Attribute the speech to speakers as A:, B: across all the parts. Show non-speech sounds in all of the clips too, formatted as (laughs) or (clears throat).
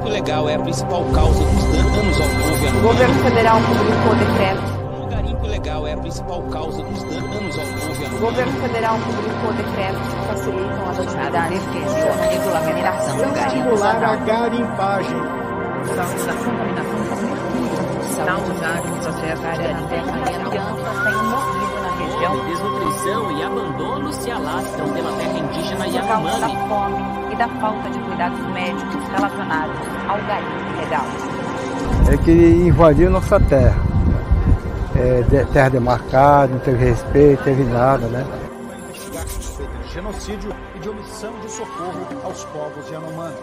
A: garimpo ilegal é a principal causa dos danos ao governo.
B: O governo federal publicou decreto.
A: O garimpo ilegal é a principal causa dos danos ao governo.
B: O governo federal publicou decretos que facilitam as atividades
C: a regulamentação do garimpo
D: Estimular a garimpagem.
C: Saltos da contaminação por mercúrio. Saltos ácidos acessários
B: crianças têm morrido na região
E: Desnutrição e abandono se alastram pela terra indígena
B: por causa
E: Yanomami.
B: da fome e da falta de cuidados médicos relacionados ao garimpo ilegal.
D: É que invadiu nossa terra. É, de- terra demarcada, não teve respeito, não teve nada, né?
F: investigar suspeita de genocídio e de omissão de socorro aos povos Yanomami.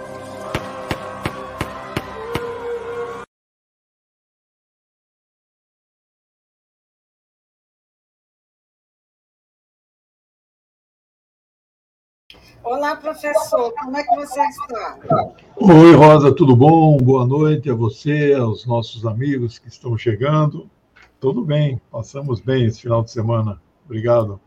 G: Olá, professor, como é que você está?
H: Oi, Rosa, tudo bom? Boa noite a você, aos nossos amigos que estão chegando. Tudo bem, passamos bem esse final de semana. Obrigado.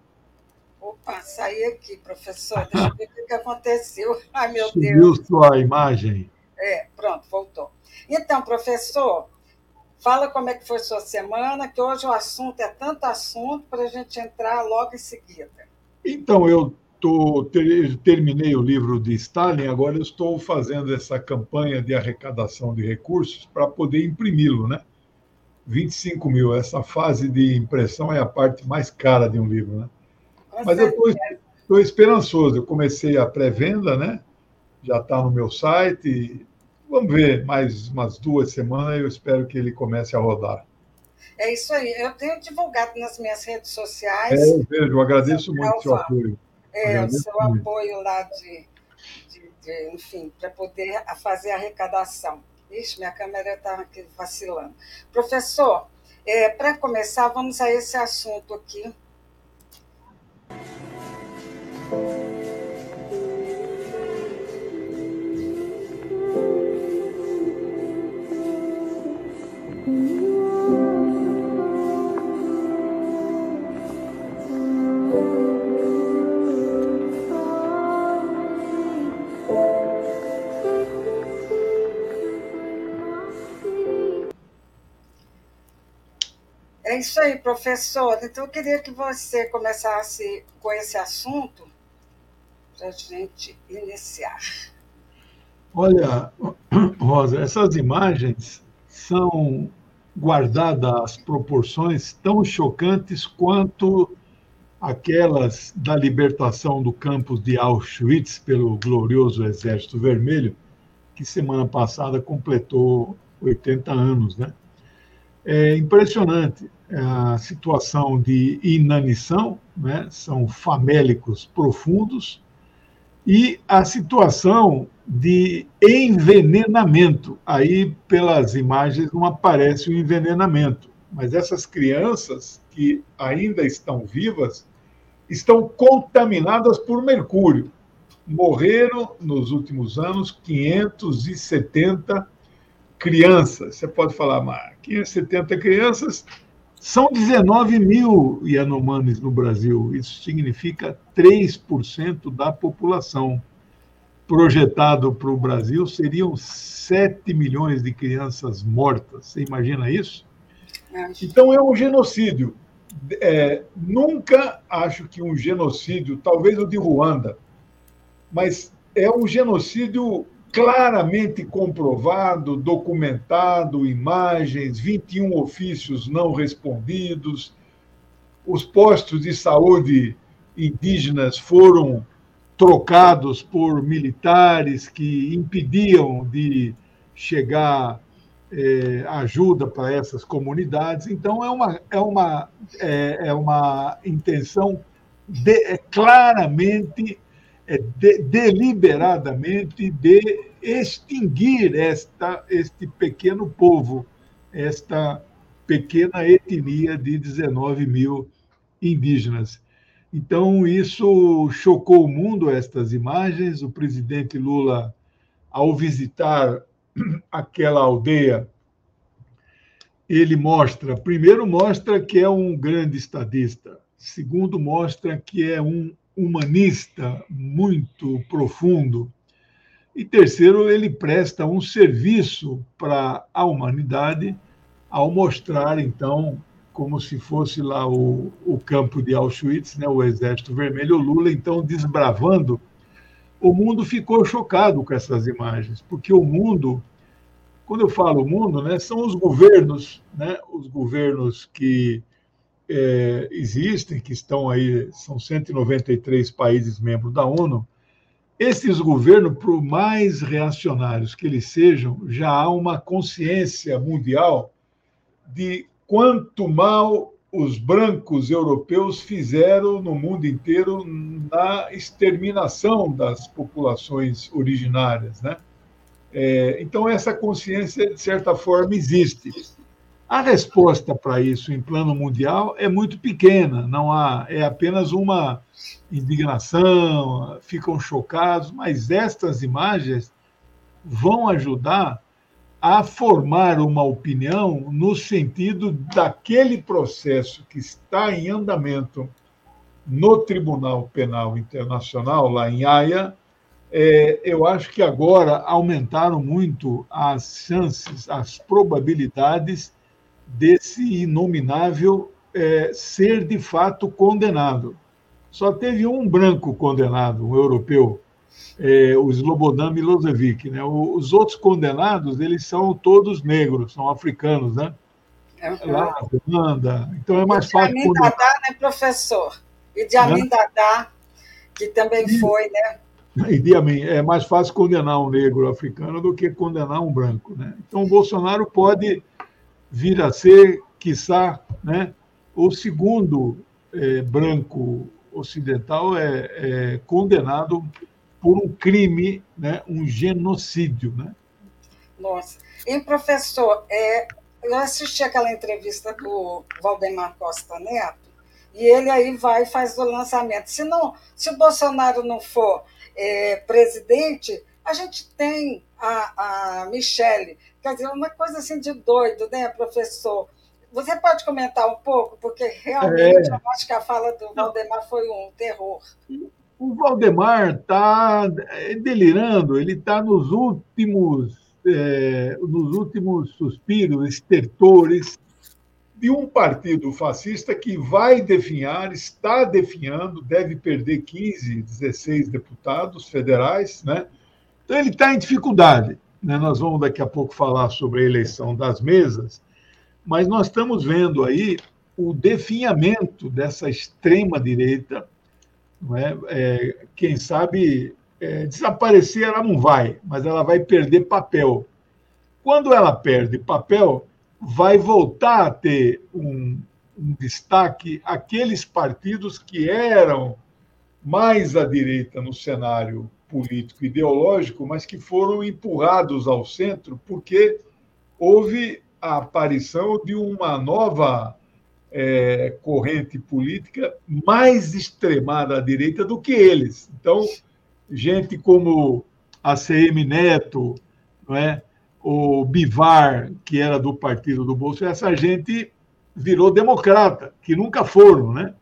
G: Opa, saí aqui, professor, deixa eu ver o que aconteceu. (laughs) Ai, meu
H: Subiu
G: Deus.
H: sua imagem.
G: É, pronto, voltou. Então, professor, fala como é que foi sua semana, que hoje o assunto é tanto assunto para a gente entrar logo em seguida.
H: Então, eu tô, ter- terminei o livro de Stalin, agora eu estou fazendo essa campanha de arrecadação de recursos para poder imprimi-lo, né? 25 mil. Essa fase de impressão é a parte mais cara de um livro, né?
G: Com
H: Mas eu estou esperançoso. Eu comecei a pré-venda, né? Já está no meu site. Vamos ver, mais umas duas semanas eu espero que ele comece a rodar.
G: É isso aí. Eu tenho divulgado nas minhas redes
H: É,
G: sociais
H: eu vejo, eu agradeço muito o seu apoio.
G: É, o seu apoio lá de, de- de- enfim, para poder fazer a arrecadação. Ixi, minha câmera está vacilando. Professor, para começar, vamos a esse assunto aqui. Isso aí, professor. Então, eu queria que você começasse com esse assunto para a gente iniciar.
H: Olha, Rosa, essas imagens são guardadas as proporções tão chocantes quanto aquelas da libertação do campus de Auschwitz pelo glorioso Exército Vermelho, que semana passada completou 80 anos, né? É impressionante a situação de inanição, né? São famélicos profundos e a situação de envenenamento. Aí, pelas imagens, não aparece o envenenamento, mas essas crianças que ainda estão vivas estão contaminadas por mercúrio. Morreram nos últimos anos 570 crianças. Você pode falar, mas 570 crianças são 19 mil Yanomamis no Brasil. Isso significa 3% da população. Projetado para o Brasil seriam 7 milhões de crianças mortas. Você imagina isso? Então é um genocídio. É, nunca acho que um genocídio, talvez o de Ruanda, mas é um genocídio claramente comprovado, documentado, imagens, 21 ofícios não respondidos, os postos de saúde indígenas foram trocados por militares que impediam de chegar é, ajuda para essas comunidades. Então, é uma, é uma, é, é uma intenção de, é, claramente, de, deliberadamente, de extinguir esta, este pequeno povo, esta pequena etnia de 19 mil indígenas. Então, isso chocou o mundo, estas imagens. O presidente Lula, ao visitar (clears throat) aquela aldeia, ele mostra, primeiro mostra que é um grande estadista, segundo mostra que é um humanista muito profundo, E terceiro, ele presta um serviço para a humanidade ao mostrar, então, como se fosse lá o, o campo de Auschwitz, né, o Exército Vermelho, o Lula, então, desbravando. O mundo ficou chocado com essas imagens, porque o mundo, quando eu falo mundo, né, são os governos, né, os governos que é, existem, que estão aí, são 193 países membros da ONU, esses governos, por mais reacionários que eles sejam, já há uma consciência mundial de quanto mal os brancos europeus fizeram no mundo inteiro na exterminação das populações originárias, né? É, então essa consciência de certa forma existe. A resposta para isso em plano mundial é muito pequena, não há, é apenas uma indignação, ficam chocados, mas estas imagens vão ajudar a formar uma opinião no sentido daquele processo que está em andamento no Tribunal Penal Internacional, lá em Haia. É, eu acho que agora aumentaram muito as chances, as probabilidades desse inominável é, ser de fato condenado. Só teve um branco condenado, um europeu, é, o Slobodan Milosevic. Né? Os outros condenados, eles são todos negros, são africanos, né? Uhum. Lá Irlanda. Então é mais fácil.
G: De Amin Dadá, né, professor? E de Amin Dadá, que também e, foi, né?
H: E de Amin, é mais fácil condenar um negro africano do que condenar um branco, né? Então o Bolsonaro pode vir a ser, quiçá, né, o segundo é, branco ocidental é, é, condenado por um crime, né, um genocídio. Né?
G: Nossa. E, professor, é, eu assisti aquela entrevista do Valdemar Costa Neto, e ele aí vai e faz o lançamento. Se, não, se o Bolsonaro não for é, presidente, a gente tem a, a Michelle, Quer dizer, uma coisa assim de doido, né, professor? Você pode comentar um pouco, porque realmente é. eu acho que a fala do Valdemar foi um terror.
H: O Valdemar está delirando, ele está nos últimos, é, nos últimos suspiros, estertores de um partido fascista que vai definhar, está definhando, deve perder 15, 16 deputados federais, né? Então ele está em dificuldade. Né? Nós vamos daqui a pouco falar sobre a eleição das mesas, mas nós estamos vendo aí o definhamento dessa extrema-direita. É? É, quem sabe é, desaparecer ela não vai, mas ela vai perder papel. Quando ela perde papel, vai voltar a ter um, um destaque aqueles partidos que eram mais à direita no cenário político ideológico, mas que foram empurrados ao centro porque houve a aparição de uma nova é, corrente política mais extremada à direita do que eles. Então, gente como a CM Neto, não é? o Bivar, que era do partido do Bolsonaro, essa gente virou democrata, que nunca foram, né?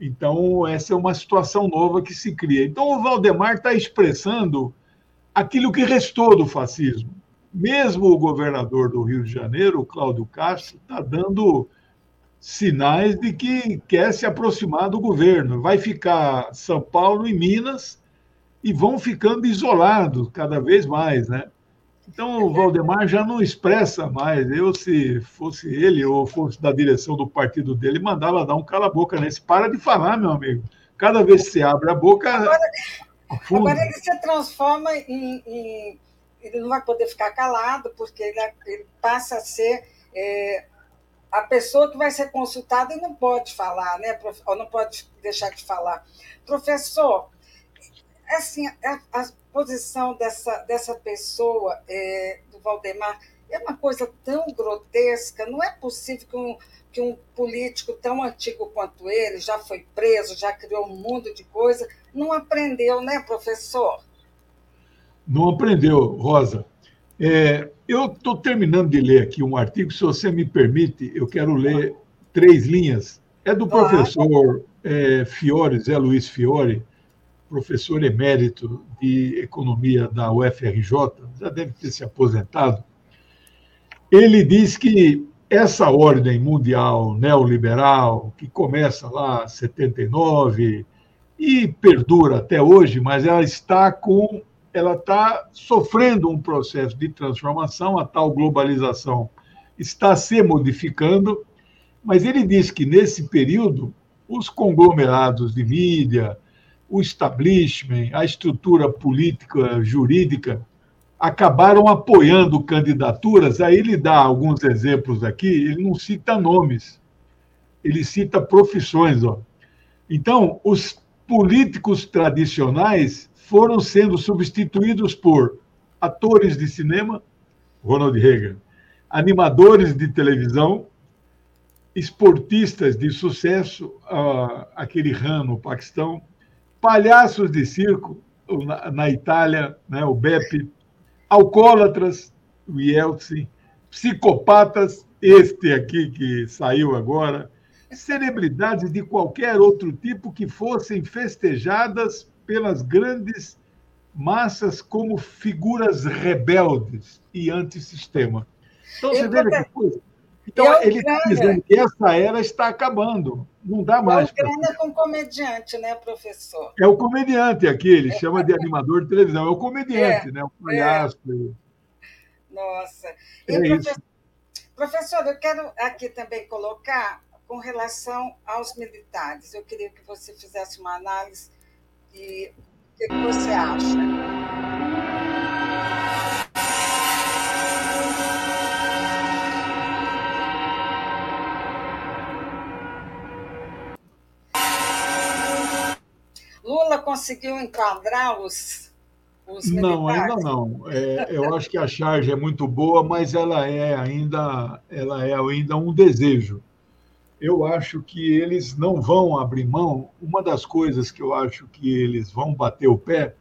H: Então, essa é uma situação nova que se cria. Então, o Valdemar está expressando aquilo que restou do fascismo. Mesmo o governador do Rio de Janeiro, Cláudio Castro, está dando sinais de que quer se aproximar do governo. Vai ficar São Paulo e Minas e vão ficando isolados cada vez mais, né? Então, o Valdemar já não expressa mais. Eu, se fosse ele ou fosse da direção do partido dele, mandava dar um cala-boca nesse. Para de falar, meu amigo. Cada vez que você abre a boca.
G: Agora, agora ele se transforma em, em, Ele não vai poder ficar calado, porque ele, ele passa a ser. É, a pessoa que vai ser consultada e não pode falar, né? Ou não pode deixar de falar. Professor, assim, a, a posição dessa, dessa pessoa, é, do Valdemar, é uma coisa tão grotesca. Não é possível que um, que um político tão antigo quanto ele, já foi preso, já criou um mundo de coisa, não aprendeu, né, professor?
H: Não aprendeu, Rosa. É, eu estou terminando de ler aqui um artigo, se você me permite, eu quero ler três linhas. É do professor é, Fiore, Zé Luiz Fiore, professor emérito de economia da UFRJ, já deve ter se aposentado. Ele diz que essa ordem mundial neoliberal, que começa lá em 79 e perdura até hoje, mas ela está com ela está sofrendo um processo de transformação, a tal globalização está se modificando, mas ele diz que nesse período os conglomerados de mídia, o establishment, a estrutura política jurídica acabaram apoiando candidaturas. Aí ele dá alguns exemplos aqui, ele não cita nomes, ele cita profissões. Ó. Então, os políticos tradicionais foram sendo substituídos por atores de cinema, Ronald Reagan, animadores de televisão, esportistas de sucesso, uh, aquele Han no Paquistão, palhaços de circo na, na Itália, né, o Beppe, alcoólatras, o Yeltsin, psicopatas, este aqui que saiu agora, celebridades de qualquer outro tipo que fossem festejadas pelas grandes massas como figuras rebeldes e antissistema. Então, você vê que coisa. Então, ele está dizendo que essa era está acabando. Não dá mais.
G: É o com comediante, né, professor?
H: É o comediante aqui, ele é. chama de animador de televisão. É o comediante, é. né? O palhaço.
G: É. Nossa. E, é professor, professor, eu quero aqui também colocar com relação aos militares. Eu queria que você fizesse uma análise e o que você acha. Conseguiu enquadrar os, os
H: Não, ainda não. É, eu acho que a charge é muito boa, mas ela é ainda, ela é ainda um desejo. Eu acho que eles não vão abrir mão. Uma das coisas que eu acho que eles vão bater o pé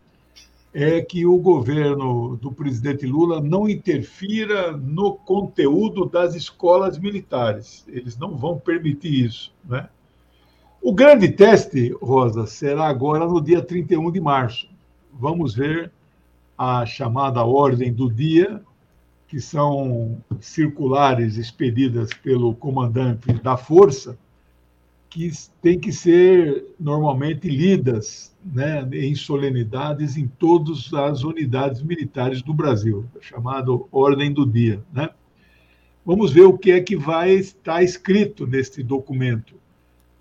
H: é que o governo do presidente Lula não interfira no conteúdo das escolas militares. Eles não vão permitir isso, né? O grande teste, Rosa, será agora no dia 31 de março. Vamos ver a chamada ordem do dia, que são circulares expedidas pelo comandante da força, que têm que ser normalmente lidas né, em solenidades em todas as unidades militares do Brasil, chamado Ordem do Dia. Né? Vamos ver o que é que vai estar escrito neste documento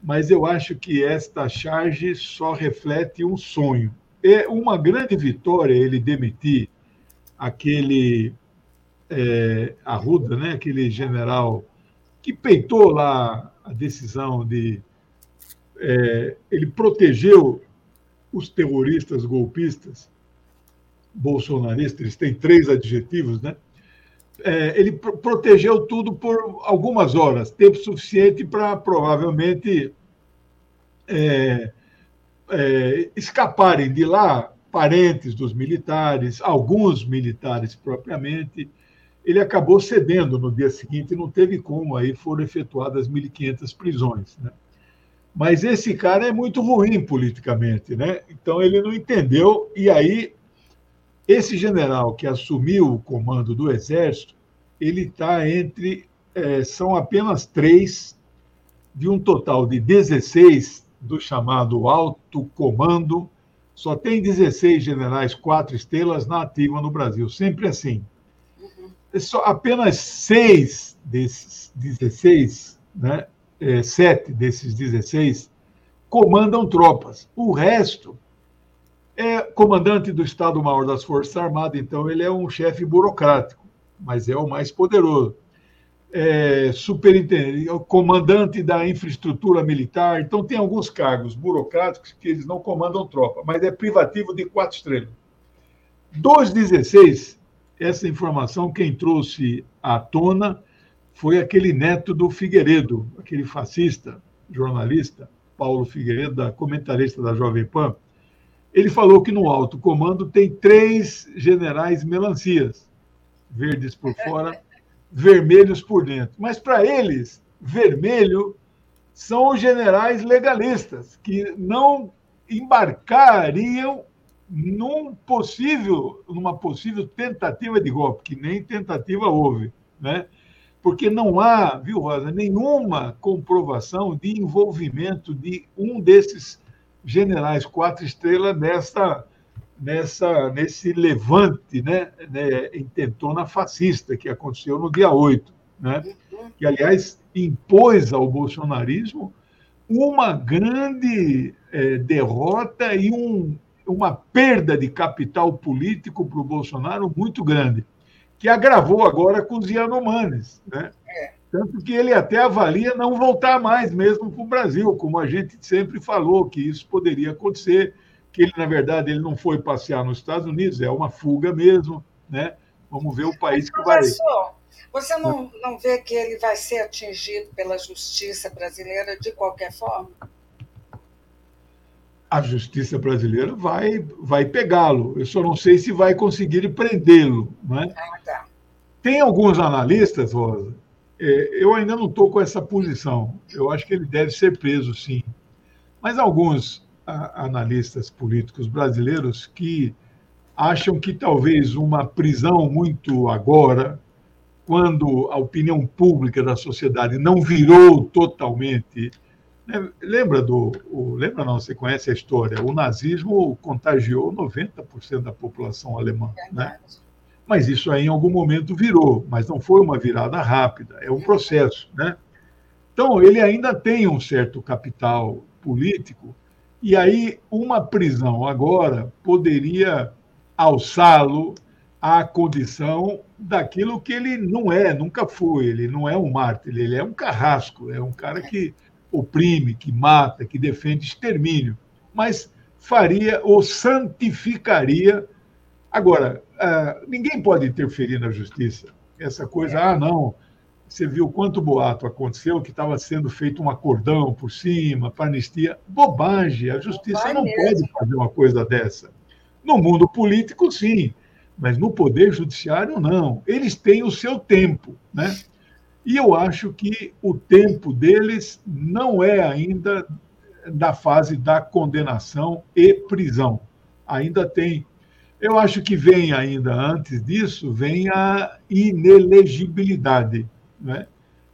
H: mas eu acho que esta charge só reflete um sonho. É uma grande vitória ele demitir aquele é, Arruda, né? aquele general que peitou lá a decisão de. É, ele protegeu os terroristas golpistas bolsonaristas, eles têm três adjetivos, né? É, ele protegeu tudo por algumas horas, tempo suficiente para provavelmente é, é, escaparem de lá parentes dos militares, alguns militares propriamente. Ele acabou cedendo no dia seguinte, não teve como, aí foram efetuadas 1.500 prisões. Né? Mas esse cara é muito ruim politicamente, né? então ele não entendeu, e aí esse general que assumiu o comando do Exército, ele está entre. É, são apenas três, de um total de 16 do chamado alto comando. Só tem 16 generais quatro estrelas na ativa no Brasil, sempre assim. Uhum. Só apenas seis desses 16, né, é, sete desses 16, comandam tropas. O resto é comandante do Estado-Maior das Forças Armadas, então ele é um chefe burocrático, mas é o mais poderoso. É, superintendente, é comandante da infraestrutura militar, então tem alguns cargos burocráticos que eles não comandam tropa, mas é privativo de quatro estrelas. Dos 16, essa informação quem trouxe à tona foi aquele neto do Figueiredo, aquele fascista, jornalista, Paulo Figueiredo, comentarista da Jovem Pan, ele falou que no alto comando tem três generais melancias, verdes por fora, (laughs) vermelhos por dentro. Mas para eles, vermelho são os generais legalistas, que não embarcariam num possível, numa possível tentativa de golpe, que nem tentativa houve, né? Porque não há, viu, Rosa, nenhuma comprovação de envolvimento de um desses generais quatro estrelas nessa, nessa, nesse levante, né, né, intentona fascista que aconteceu no dia 8, né? Que, aliás, impôs ao bolsonarismo uma grande é, derrota e um, uma perda de capital político para o Bolsonaro muito grande, que agravou agora com os Yanomanes. Né? Tanto que ele até avalia não voltar mais mesmo para o Brasil, como a gente sempre falou que isso poderia acontecer, que ele, na verdade, ele não foi passear nos Estados Unidos, é uma fuga mesmo, né? Vamos ver o país que vai.
G: Você não, não vê que ele vai ser atingido pela justiça brasileira de qualquer forma?
H: A justiça brasileira vai, vai pegá-lo. Eu só não sei se vai conseguir prendê-lo. Né? Ah, tá. Tem alguns analistas, Rosa, eu ainda não estou com essa posição. Eu acho que ele deve ser preso, sim. Mas alguns analistas políticos brasileiros que acham que talvez uma prisão muito agora quando a opinião pública da sociedade não virou totalmente. Né? Lembra do. O, lembra não? Você conhece a história? O nazismo contagiou 90% da população alemã. Né? Mas isso aí em algum momento virou, mas não foi uma virada rápida, é um processo. Né? Então, ele ainda tem um certo capital político, e aí uma prisão agora poderia alçá-lo à condição daquilo que ele não é, nunca foi. Ele não é um mártir, ele é um carrasco, é um cara que oprime, que mata, que defende extermínio. Mas faria ou santificaria. Agora, uh, ninguém pode interferir na justiça. Essa coisa, ah, não, você viu quanto boato aconteceu, que estava sendo feito um acordão por cima, para anistia. Bobagem, a justiça não pode fazer uma coisa dessa. No mundo político, sim mas no Poder Judiciário, não. Eles têm o seu tempo. Né? E eu acho que o tempo deles não é ainda da fase da condenação e prisão. Ainda tem. Eu acho que vem ainda antes disso, vem a inelegibilidade. Né?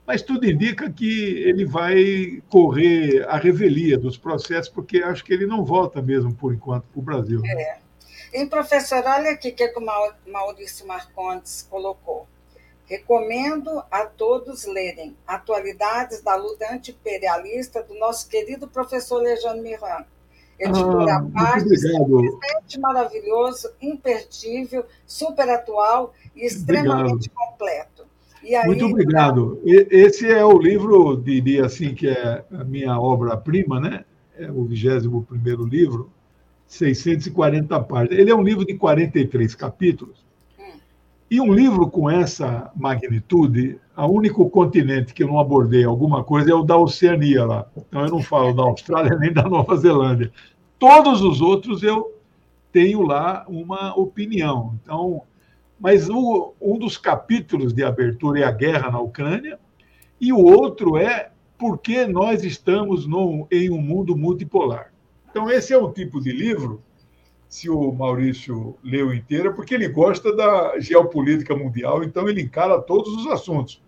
H: Mas tudo indica que ele vai correr a revelia dos processos, porque acho que ele não volta mesmo, por enquanto, para o Brasil.
G: É. E, professor, olha aqui o que o Maurício Marcondes colocou. Recomendo a todos lerem Atualidades da Luta Antiimperialista do nosso querido professor Lejano Miran. Editora ah, parte, simplesmente maravilhoso, imperdível, super atual e extremamente obrigado. completo.
H: Aí, Muito obrigado. Esse é o livro, diria assim, que é a minha obra-prima, né? É o 21 primeiro livro 640 páginas. Ele é um livro de 43 capítulos. E um livro com essa magnitude, o único continente que eu não abordei alguma coisa é o da Oceania lá. Então eu não falo da Austrália (laughs) nem da Nova Zelândia. Todos os outros eu tenho lá uma opinião. Então, mas o, um dos capítulos de abertura é a guerra na Ucrânia e o outro é por que nós estamos no, em um mundo multipolar. Então, esse é um tipo de livro, se o Maurício leu inteiro, porque ele gosta da geopolítica mundial, então ele encara todos os assuntos.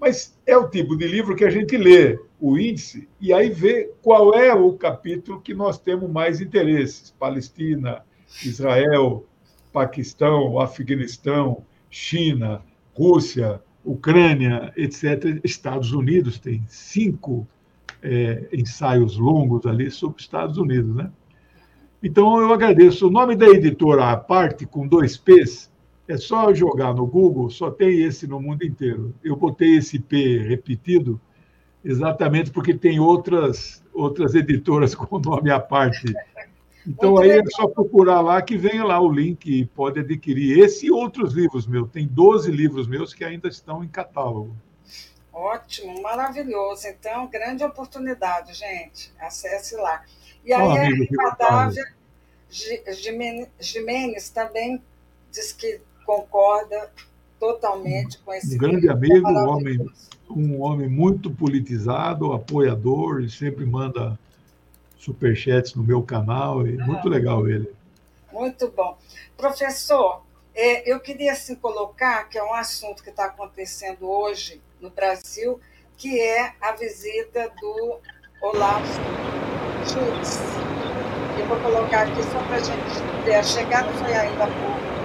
H: Mas é o tipo de livro que a gente lê o índice e aí vê qual é o capítulo que nós temos mais interesses: Palestina, Israel, Paquistão, Afeganistão, China, Rússia, Ucrânia, etc. Estados Unidos tem cinco é, ensaios longos ali sobre Estados Unidos, né? Então eu agradeço. O nome da editora a parte com dois P's é só jogar no Google, só tem esse no mundo inteiro. Eu botei esse P repetido exatamente porque tem outras outras editoras (laughs) com o nome à parte. Então aí é só procurar lá que venha lá o link e pode adquirir esse e outros livros meus. Tem 12 livros meus que ainda estão em catálogo.
G: Ótimo, maravilhoso. Então, grande oportunidade, gente. Acesse lá. E aí, oh, amigo, a Cadávia Jimenez também diz que concorda totalmente com esse
H: um grande amigo, um homem, um homem muito politizado, apoiador, e sempre manda superchats no meu canal, e muito legal ele.
G: Muito bom. Professor, é, eu queria assim, colocar que é um assunto que está acontecendo hoje no Brasil, que é a visita do Olavo Schultz. Eu vou colocar aqui só para a gente ver. A chegada foi ainda há pouco.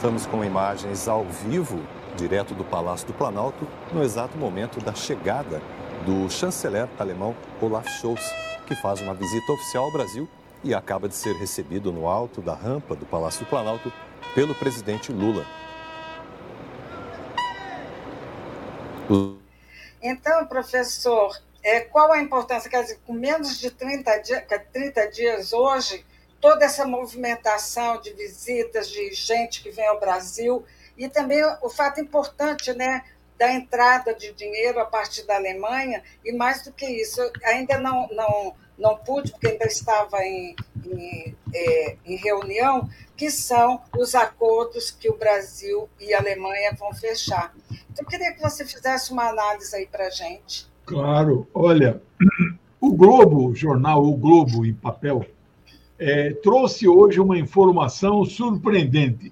I: Estamos com imagens ao vivo, direto do Palácio do Planalto, no exato momento da chegada do chanceler alemão Olaf Scholz, que faz uma visita oficial ao Brasil e acaba de ser recebido no alto da rampa do Palácio do Planalto pelo presidente Lula.
G: Então, professor, é, qual a importância? Quer dizer, com menos de 30 dias, 30 dias hoje, toda essa movimentação de visitas de gente que vem ao Brasil e também o fato importante, né, da entrada de dinheiro a partir da Alemanha e mais do que isso, ainda não não não pude porque ainda estava em, em, é, em reunião, que são os acordos que o Brasil e a Alemanha vão fechar. Então, eu queria que você fizesse uma análise aí para gente.
H: Claro, olha, (clears throat) o Globo, o jornal O Globo em papel, é, trouxe hoje uma informação surpreendente.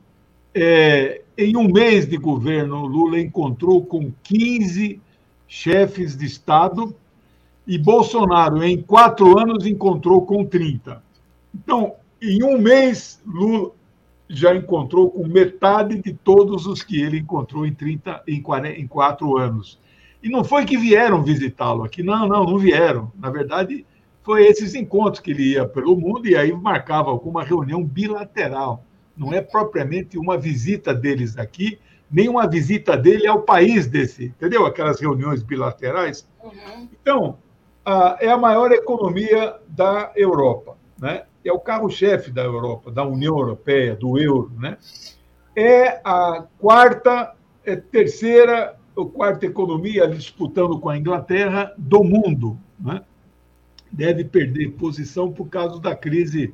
H: É, em um mês de governo, Lula encontrou com 15 chefes de Estado e Bolsonaro, em quatro anos, encontrou com 30. Então, em um mês, Lula já encontrou com metade de todos os que ele encontrou em, 30, em, 40, em quatro anos. E não foi que vieram visitá-lo aqui, não, não, não vieram. Na verdade, foi esses encontros que ele ia pelo mundo e aí marcava alguma reunião bilateral. Não é propriamente uma visita deles aqui, nem uma visita dele ao país desse, entendeu? Aquelas reuniões bilaterais. Uhum. Então, a, é a maior economia da Europa, né? É o carro-chefe da Europa, da União Europeia, do euro, né? É a quarta, é terceira ou quarta economia disputando com a Inglaterra do mundo, né? Deve perder posição por causa da crise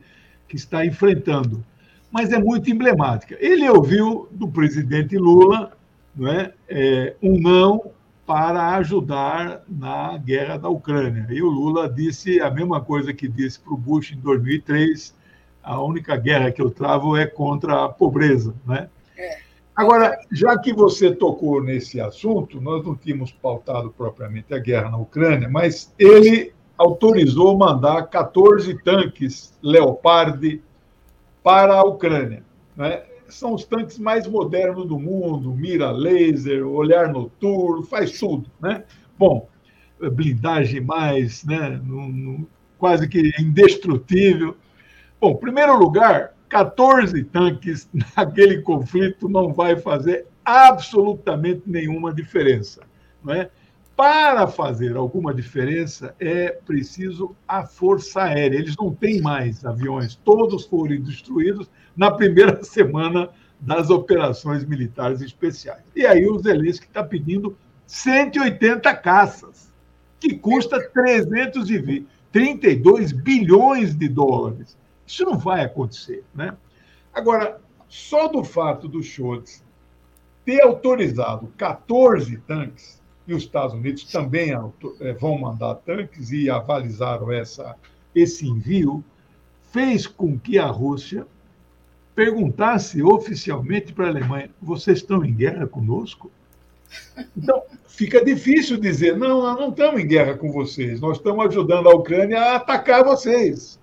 H: que está enfrentando. Mas é muito emblemática. Ele ouviu do presidente Lula não é, é, um não para ajudar na guerra da Ucrânia. E o Lula disse a mesma coisa que disse para o Bush em 2003: a única guerra que eu travo é contra a pobreza. Né? Agora, já que você tocou nesse assunto, nós não tínhamos pautado propriamente a guerra na Ucrânia, mas ele autorizou mandar 14 tanques Leopard para a Ucrânia. Né? São os tanques mais modernos do mundo, mira laser, olhar noturno, faz tudo. Né? Bom, blindagem mais, né? quase que indestrutível. Bom, em primeiro lugar, 14 tanques (laughs) naquele conflito não vai fazer absolutamente nenhuma diferença. Não é? Para fazer alguma diferença, é preciso a Força Aérea. Eles não têm mais aviões, todos foram destruídos na primeira (laughs) semana das operações militares especiais. E aí o Zelensky está pedindo 180 caças, que custa 332 bilhões de dólares. Isso não vai acontecer. Né? Agora, só do fato do Schultz ter autorizado 14 tanques, e os Estados Unidos também é, vão mandar tanques e avalizaram essa, esse envio, fez com que a Rússia perguntasse oficialmente para a Alemanha: vocês estão em guerra conosco? Então, fica difícil dizer: não, nós não estamos em guerra com vocês, nós estamos ajudando a Ucrânia a atacar vocês.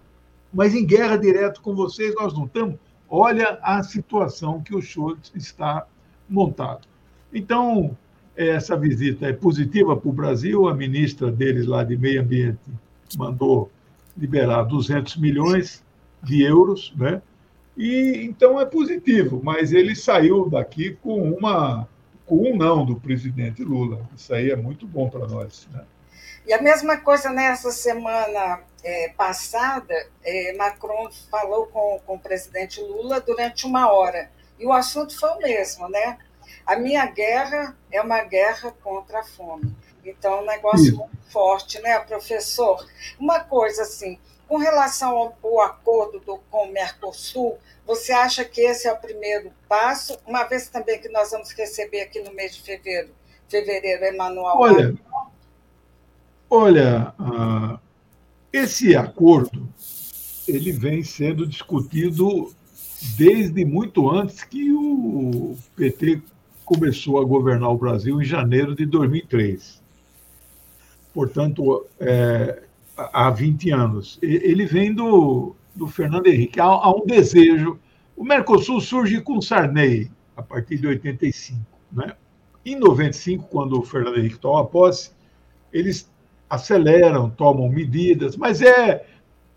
H: Mas em guerra direto com vocês nós não estamos. Olha a situação que o Schultz está montado. Então, essa visita é positiva para o Brasil. A ministra deles lá de Meio Ambiente mandou liberar 200 milhões de euros, né? E então é positivo, mas ele saiu daqui com uma com um não do presidente Lula. Isso aí é muito bom para nós, né?
G: E a mesma coisa nessa semana é, passada, é, Macron falou com, com o presidente Lula durante uma hora. E o assunto foi o mesmo, né? A minha guerra é uma guerra contra a fome. Então, é um negócio Isso. muito forte, né, professor? Uma coisa assim, com relação ao, ao acordo do, com o Mercosul, você acha que esse é o primeiro passo, uma vez também que nós vamos receber aqui no mês de fevereiro, fevereiro Emanuel
H: Olha, olha uh, esse acordo ele vem sendo discutido desde muito antes que o PT começou a governar o Brasil em janeiro de 2003. Portanto, é, há 20 anos. Ele vem do, do Fernando Henrique. Há, há, um desejo. O Mercosul surge com Sarney, a partir de 85. Né? Em 95, quando o Fernando Henrique toma posse, eles aceleram, tomam medidas, mas é,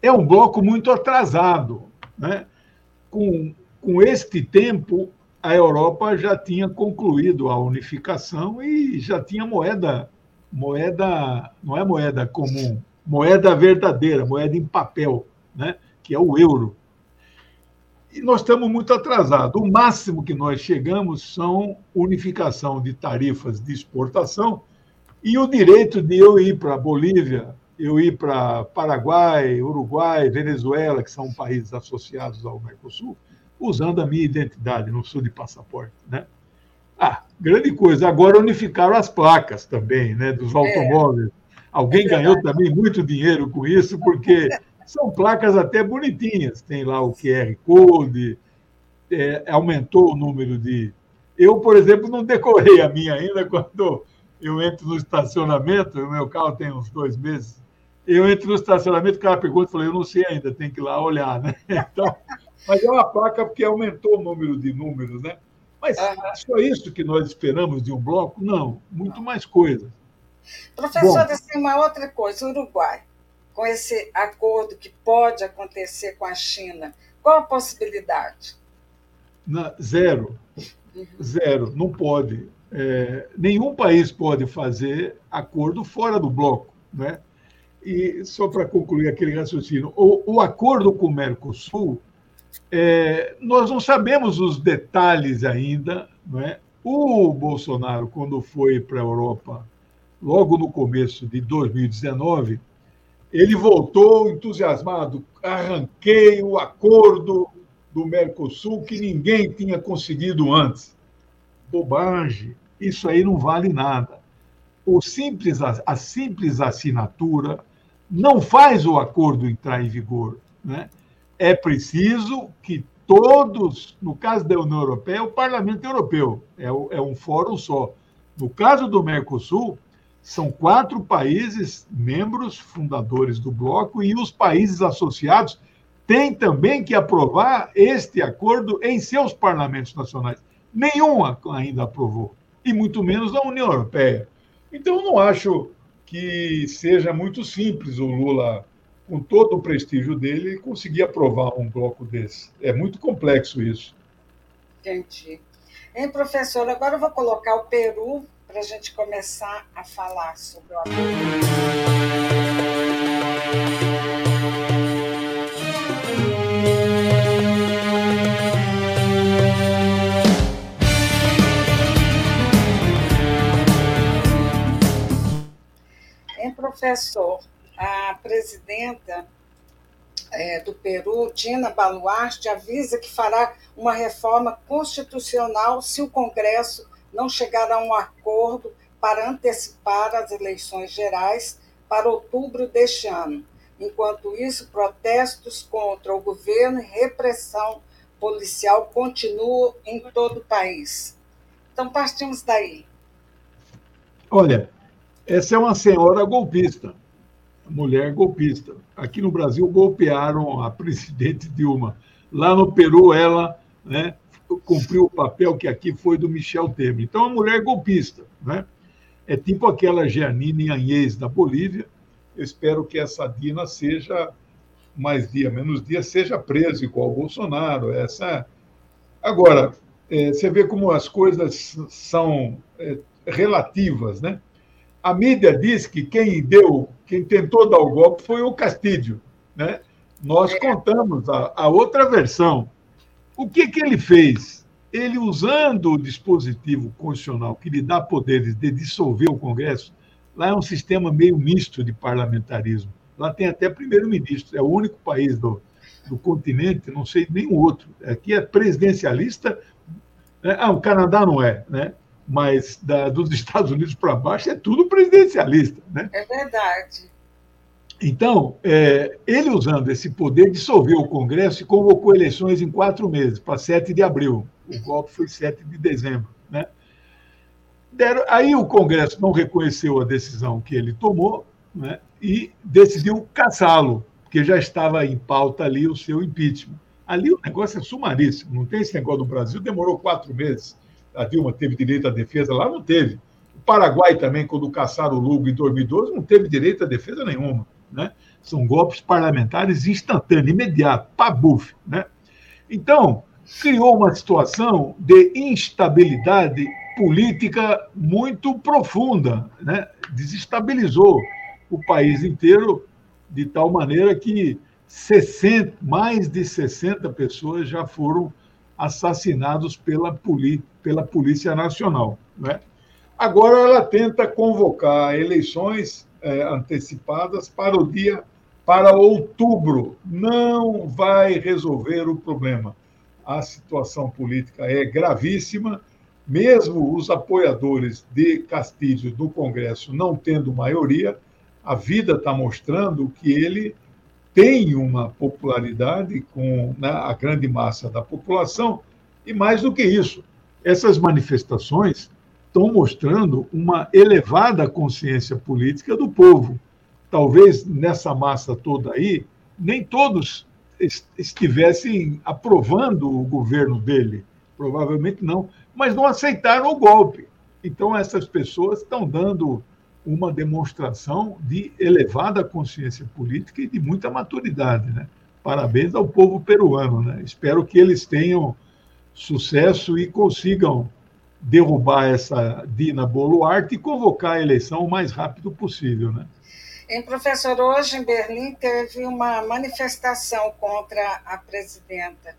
H: é um bloco muito atrasado. Né? Com, com este tempo, a Europa já tinha concluído a unificação e já tinha moeda, moeda não é moeda comum, moeda verdadeira, moeda em papel, né? que é o euro. E nós estamos muito atrasados. O máximo que nós chegamos são unificação de tarifas de exportação e o direito de eu ir para a Bolívia, eu ir para Paraguai, Uruguai, Venezuela, que são países associados ao Mercosul, usando a minha identidade, não sou de passaporte, né? Ah, grande coisa. Agora unificaram as placas também, né, dos é. automóveis. É. Alguém é ganhou também muito dinheiro com isso, porque (laughs) são placas até bonitinhas. Tem lá o QR Code, é, aumentou o número de. Eu, por exemplo, não decorei a minha ainda quando eu entro no estacionamento, o meu carro tem uns dois meses. Eu entro no estacionamento, o cara pergunta, eu falei, eu não sei ainda, tem que ir lá olhar, né? (laughs) Então, mas é uma placa porque aumentou o número de números, né? Mas ah. só isso que nós esperamos de um bloco? Não, muito mais coisas.
G: Professor, assim, uma outra coisa, Uruguai, com esse acordo que pode acontecer com a China, qual a possibilidade?
H: Na, zero. Uhum. Zero, não pode. É, nenhum país pode fazer acordo fora do bloco. Né? E só para concluir aquele raciocínio, o, o acordo com o Mercosul é, nós não sabemos os detalhes ainda. Não é? O Bolsonaro, quando foi para a Europa, logo no começo de 2019, ele voltou entusiasmado. Arranquei o acordo do Mercosul que ninguém tinha conseguido antes. Bobagem. Isso aí não vale nada. O simples, a simples assinatura não faz o acordo entrar em vigor. Né? É preciso que todos, no caso da União Europeia, o Parlamento Europeu, é, é um fórum só. No caso do Mercosul, são quatro países membros fundadores do bloco e os países associados têm também que aprovar este acordo em seus parlamentos nacionais. Nenhum ainda aprovou, e muito menos a União Europeia. Então, não acho que seja muito simples o Lula com todo o prestígio dele, conseguir aprovar um bloco desse. É muito complexo isso.
G: Entendi. Hein, professor, agora eu vou colocar o Peru para a gente começar a falar sobre o Hein, professor, presidenta é, do Peru, Dina Baluarte, avisa que fará uma reforma constitucional se o Congresso não chegar a um acordo para antecipar as eleições gerais para outubro deste ano. Enquanto isso, protestos contra o governo e repressão policial continuam em todo o país. Então, partimos daí.
H: Olha, essa é uma senhora golpista mulher golpista. Aqui no Brasil golpearam a presidente Dilma. Lá no Peru ela né, cumpriu o papel que aqui foi do Michel Temer. Então, a mulher golpista. Né? É tipo aquela Giannini Anhês da Bolívia. Eu espero que essa Dina seja, mais dia, menos dia, seja presa igual o Bolsonaro. Essa... Agora, é, você vê como as coisas são é, relativas, né? a mídia diz que quem deu, quem tentou dar o golpe foi o Castilho. Né? Nós é. contamos a, a outra versão. O que, que ele fez? Ele, usando o dispositivo constitucional que lhe dá poderes de dissolver o Congresso, lá é um sistema meio misto de parlamentarismo. Lá tem até primeiro-ministro, é o único país do, do continente, não sei nenhum outro. Aqui é presidencialista. Né? Ah, o Canadá não é, né? Mas da, dos (laughs) Estados Unidos para baixo é tudo presidencialista. Né?
G: É verdade.
H: Então, é, ele usando esse poder, dissolveu o Congresso e convocou eleições em quatro meses, para 7 de abril. O golpe foi 7 de dezembro. Né? Deram, aí o Congresso não reconheceu a decisão que ele tomou né, e decidiu caçá-lo, porque já estava em pauta ali o seu impeachment. Ali o negócio é sumaríssimo, não tem esse negócio do Brasil, demorou quatro meses. A Dilma teve direito à defesa, lá não teve. O Paraguai também, quando caçaram o Lugo em 2012, não teve direito à defesa nenhuma. Né? São golpes parlamentares instantâneos, imediatos, pabuf. Né? Então, criou uma situação de instabilidade política muito profunda, né? desestabilizou o país inteiro de tal maneira que 60, mais de 60 pessoas já foram assassinados pela, pela Polícia Nacional. Né? Agora ela tenta convocar eleições é, antecipadas para o dia para outubro. Não vai resolver o problema. A situação política é gravíssima mesmo os apoiadores de Castilho no Congresso não tendo maioria, a vida está mostrando que ele tem uma popularidade com né, a grande massa da população, e mais do que isso, essas manifestações estão mostrando uma elevada consciência política do povo. Talvez nessa massa toda aí, nem todos estivessem aprovando o governo dele, provavelmente não, mas não aceitaram o golpe. Então, essas pessoas estão dando uma demonstração de elevada consciência política e de muita maturidade. Né? Parabéns ao povo peruano. Né? Espero que eles tenham sucesso e consigam derrubar essa Dina Boluarte e convocar a eleição o mais rápido possível. Né?
G: Em professor, hoje em Berlim teve uma manifestação contra a presidenta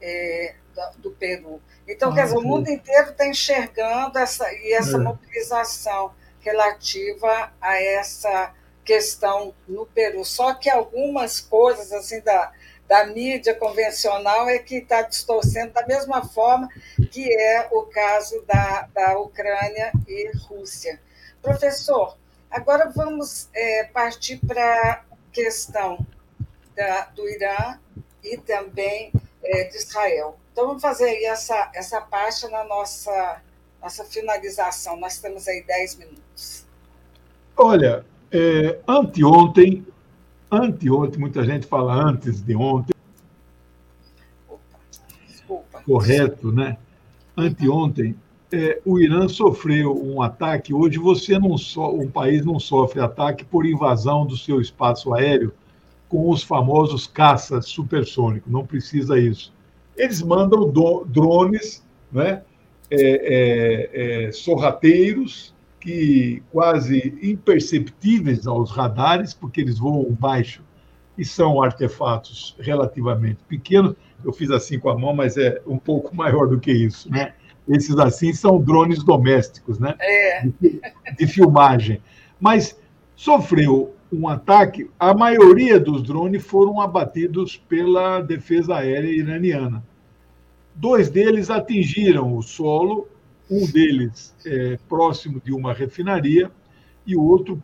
G: é, do, do Peru. Então, ah, quer dizer, o mundo inteiro está enxergando essa, e essa é. mobilização relativa a essa questão no Peru. Só que algumas coisas assim da, da mídia convencional é que está distorcendo da mesma forma que é o caso da, da Ucrânia e Rússia. Professor, agora vamos é, partir para a questão da, do Irã e também é, de Israel. Então, vamos fazer aí essa, essa parte na nossa, nossa finalização. Nós temos aí 10 minutos.
H: Olha, é, anteontem, anteontem, muita gente fala antes de ontem. Opa, desculpa. Correto, né? Anteontem, é, o Irã sofreu um ataque. Hoje você não so, um país não sofre ataque por invasão do seu espaço aéreo com os famosos caças supersônicos. Não precisa isso eles mandam do, drones, né, é, é, é, sorrateiros, que quase imperceptíveis aos radares, porque eles voam baixo e são artefatos relativamente pequenos. Eu fiz assim com a mão, mas é um pouco (laughs) maior do que isso, né? Esses assim são drones domésticos, né?
G: É.
H: De, de filmagem. Mas sofreu um ataque, a maioria dos drones foram abatidos pela defesa aérea iraniana. Dois deles atingiram o solo, um deles é, próximo de uma refinaria e o outro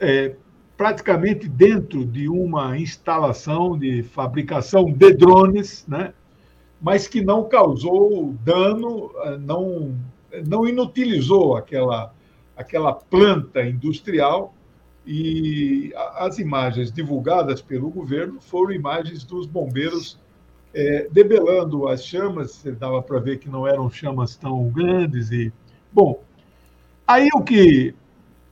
H: é, praticamente dentro de uma instalação de fabricação de drones, né? mas que não causou dano, não, não inutilizou aquela, aquela planta industrial e as imagens divulgadas pelo governo foram imagens dos bombeiros é, debelando as chamas, dava para ver que não eram chamas tão grandes e bom. Aí o que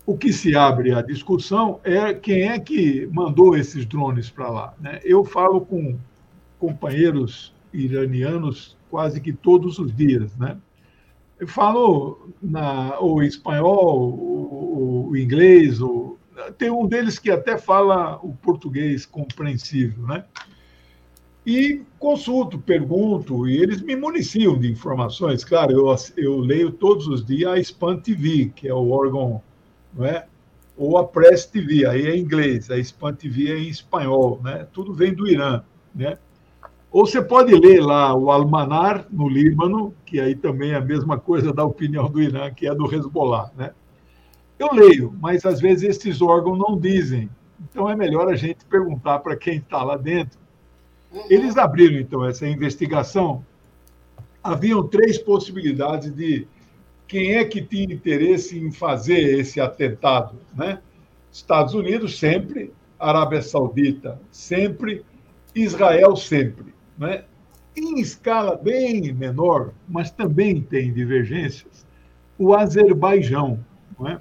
H: o que se abre a discussão é quem é que mandou esses drones para lá. Né? Eu falo com companheiros iranianos quase que todos os dias, né? Eu falo na, o espanhol, o, inglês, o... tem um deles que até fala o português compreensível, né? E consulto, pergunto, e eles me municiam de informações. Claro, eu, eu leio todos os dias a Span TV, que é o órgão, não é? Ou a Press TV, aí é em inglês, a Span TV é em espanhol, né? Tudo vem do Irã, né? Ou você pode ler lá o Almanar, no Líbano, que aí também é a mesma coisa da opinião do Irã, que é do Hezbollah, né? Eu leio, mas às vezes esses órgãos não dizem. Então é melhor a gente perguntar para quem está lá dentro eles abriram, então, essa investigação. Haviam três possibilidades de quem é que tinha interesse em fazer esse atentado. Né? Estados Unidos, sempre. Arábia Saudita, sempre. Israel, sempre. Né? Em escala bem menor, mas também tem divergências, o Azerbaijão, não é?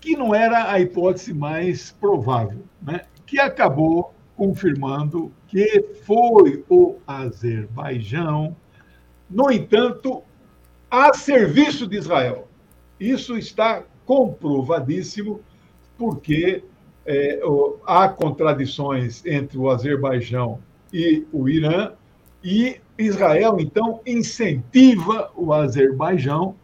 H: que não era a hipótese mais provável, né? que acabou confirmando que foi o Azerbaijão, no entanto, a serviço de Israel. Isso está comprovadíssimo, porque é, há contradições entre o Azerbaijão e o Irã, e Israel, então, incentiva o Azerbaijão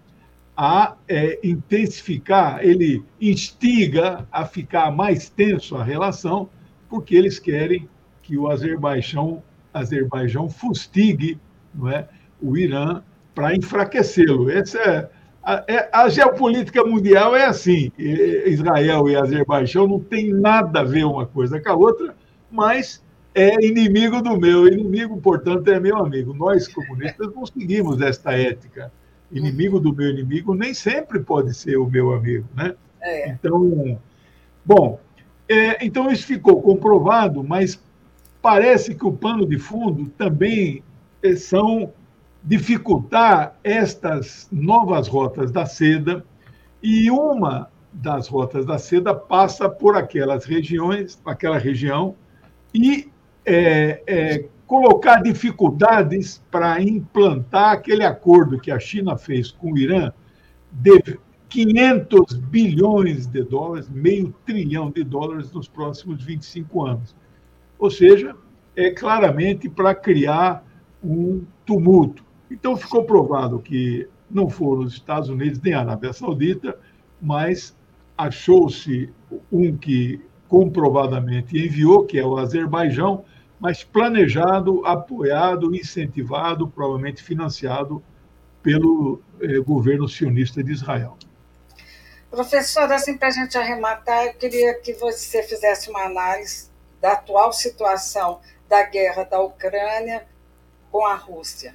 H: a é, intensificar, ele instiga a ficar mais tenso a relação, porque eles querem que o Azerbaijão, Azerbaijão fustigue não é, o Irã para enfraquecê-lo. Essa é a, é, a, geopolítica mundial é assim. Israel e Azerbaijão não tem nada a ver uma coisa com a outra, mas é inimigo do meu. Inimigo, portanto, é meu amigo. Nós, comunistas, não seguimos esta ética. Inimigo do meu inimigo nem sempre pode ser o meu amigo. Né? É. Então, bom, é, então isso ficou comprovado, mas parece que o pano de fundo também é, são dificultar estas novas rotas da seda, e uma das rotas da seda passa por aquelas regiões, aquela região, e é, é, colocar dificuldades para implantar aquele acordo que a China fez com o Irã de 500 bilhões de dólares, meio trilhão de dólares nos próximos 25 anos. Ou seja, é claramente para criar um tumulto. Então ficou provado que não foram os Estados Unidos nem a Arábia Saudita, mas achou-se um que comprovadamente enviou, que é o Azerbaijão, mas planejado, apoiado, incentivado, provavelmente financiado pelo eh, governo sionista de Israel.
G: Professor, assim, para a gente arrematar, eu queria que você fizesse uma análise da atual situação da guerra da Ucrânia com a Rússia.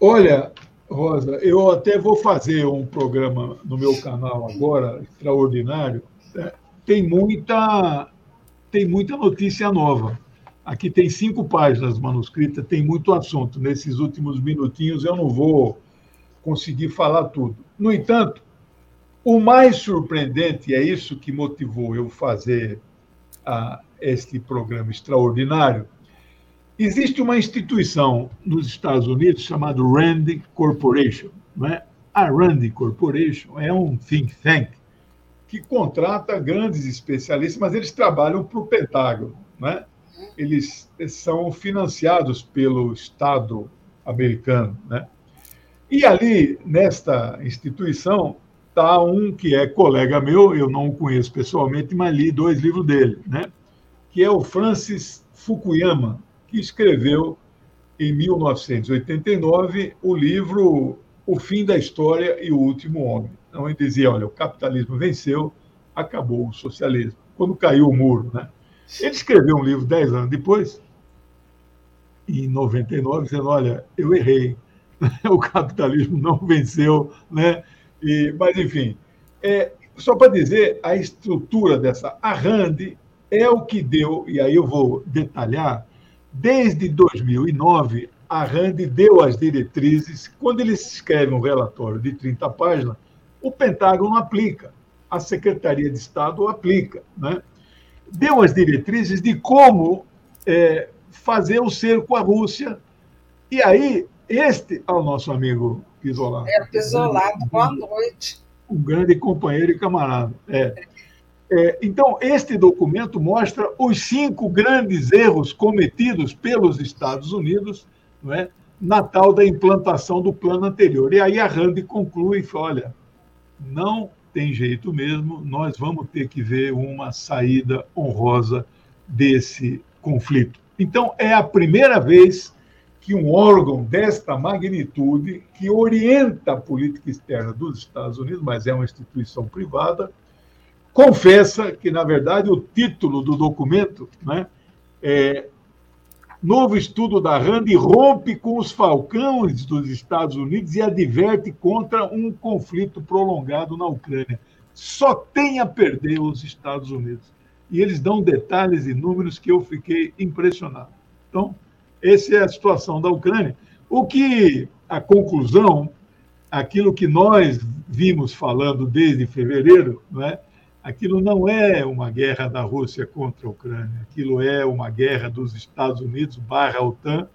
H: Olha, Rosa, eu até vou fazer um programa no meu canal agora, extraordinário. É, tem muita, tem muita notícia nova. Aqui tem cinco páginas manuscritas, tem muito assunto. Nesses últimos minutinhos eu não vou conseguir falar tudo. No entanto, o mais surpreendente, e é isso que motivou eu fazer a, este programa extraordinário, existe uma instituição nos Estados Unidos chamada RAND Corporation. Não é? A RAND Corporation é um think tank que contrata grandes especialistas, mas eles trabalham para o Pentágono. Não é? Eles são financiados pelo Estado americano. Né? E ali, nesta instituição, está um que é colega meu, eu não o conheço pessoalmente, mas li dois livros dele, né? que é o Francis Fukuyama, que escreveu em 1989 o livro O Fim da História e o Último Homem. Então ele dizia, olha, o capitalismo venceu, acabou o socialismo. Quando caiu o muro, né? Ele escreveu um livro dez anos depois, em 99, dizendo, olha, eu errei, (laughs) o capitalismo não venceu, né? E, mas, enfim, é, só para dizer a estrutura dessa. A RAND é o que deu, e aí eu vou detalhar, desde 2009, a RAND deu as diretrizes. Quando eles escrevem um relatório de 30 páginas, o Pentágono aplica, a Secretaria de Estado aplica. Né? Deu as diretrizes de como é, fazer o cerco à Rússia. E aí, este é o nosso amigo Pisolado.
G: É, Pisolado, boa noite.
H: um grande companheiro e camarada. É. É, então, este documento mostra os cinco grandes erros cometidos pelos Estados Unidos não é, na tal da implantação do plano anterior. E aí a Rand conclui e fala, olha, não tem jeito mesmo, nós vamos ter que ver uma saída honrosa desse conflito. Então, é a primeira vez que um órgão desta magnitude, que orienta a política externa dos Estados Unidos, mas é uma instituição privada, confessa que, na verdade, o título do documento né, é Novo estudo da RAND rompe com os falcões dos Estados Unidos e adverte contra um conflito prolongado na Ucrânia. Só tem a perder os Estados Unidos. E eles dão detalhes e números que eu fiquei impressionado. Então, essa é a situação da Ucrânia. O que a conclusão, aquilo que nós vimos falando desde fevereiro, não é? aquilo não é uma guerra da Rússia contra a Ucrânia, aquilo é uma guerra dos Estados Unidos barra OTAN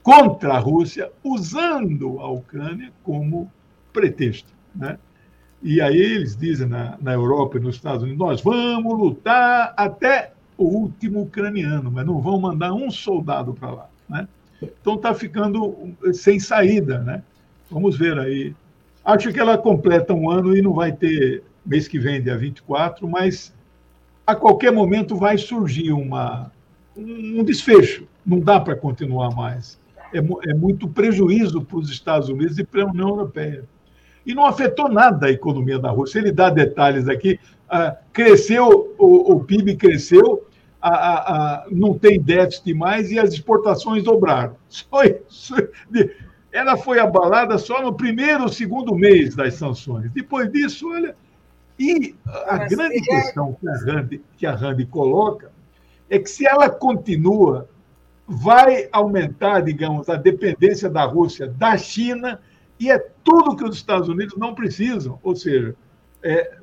H: contra a Rússia, usando a Ucrânia como pretexto. Né? E aí eles dizem na, na Europa e nos Estados Unidos, nós vamos lutar até o último ucraniano, mas não vão mandar um soldado para lá. Né? Então está ficando sem saída. Né? Vamos ver aí. Acho que ela completa um ano e não vai ter mês que vem, dia 24, mas a qualquer momento vai surgir uma, um desfecho. Não dá para continuar mais. É, é muito prejuízo para os Estados Unidos e para a União Europeia. E não afetou nada a economia da Rússia. Ele dá detalhes aqui. Ah, cresceu, o, o, PIB cresceu, a, a, a, não tem déficit mais e as exportações dobraram. (laughs) Só isso. Ela foi abalada só no primeiro ou segundo mês das sanções. Depois disso, olha, e a Mas grande questão que a, Rand, que a Rand coloca é que se ela continua, vai aumentar, digamos, a dependência da Rússia da China e é tudo que os Estados Unidos não precisam. Ou seja, é,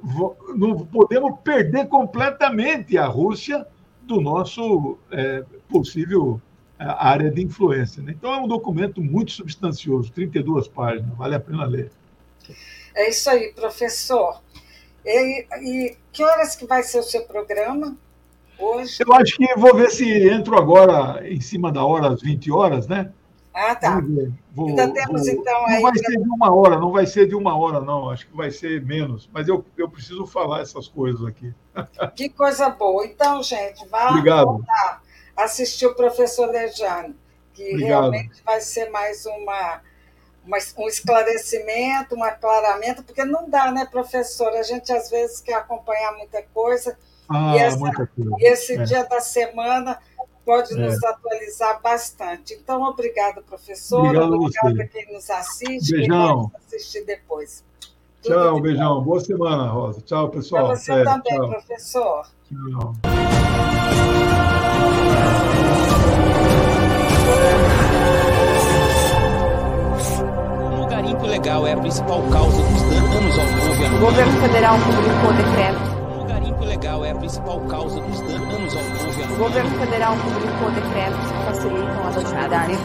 H: não podemos perder completamente a Rússia do nosso é, possível é, área de influência. Né? Então é um documento muito substancioso, 32 páginas, vale a pena ler.
G: É isso aí, professor. E, e, que horas que vai ser o seu programa hoje?
H: Eu acho que vou ver se entro agora em cima da hora, às 20 horas, né?
G: Ah, tá. Vou,
H: Ainda temos, vou, então, aí... Não vai ser de uma hora, não vai ser de uma hora, não. Acho que vai ser menos. Mas eu, eu preciso falar essas coisas aqui. (laughs)
G: Que coisa boa. Então, gente, vá
H: Obrigado.
G: assistir o professor Lejane, que Obrigado. realmente vai ser mais uma um esclarecimento, um aclaramento, porque não dá, né, professor? A gente às vezes quer acompanhar muita coisa.
H: Ah,
G: e, essa,
H: muita coisa.
G: esse é. dia da semana pode é. nos atualizar bastante. Então, obrigado, professor.
H: Obrigado,
G: obrigado a quem nos assiste.
H: Beijão.
G: Quem assistir depois.
H: Tudo tchau, beijão. Bom. Boa semana, Rosa. Tchau, pessoal.
G: Para você Sério, também, tchau. professor. Tchau.
A: garimpo ilegal é a principal causa dos danos ao povo
B: O governo federal publicou decreto.
A: O garimpo ilegal é a principal causa dos danos
B: O governo federal publicou decretos que facilitam as atividades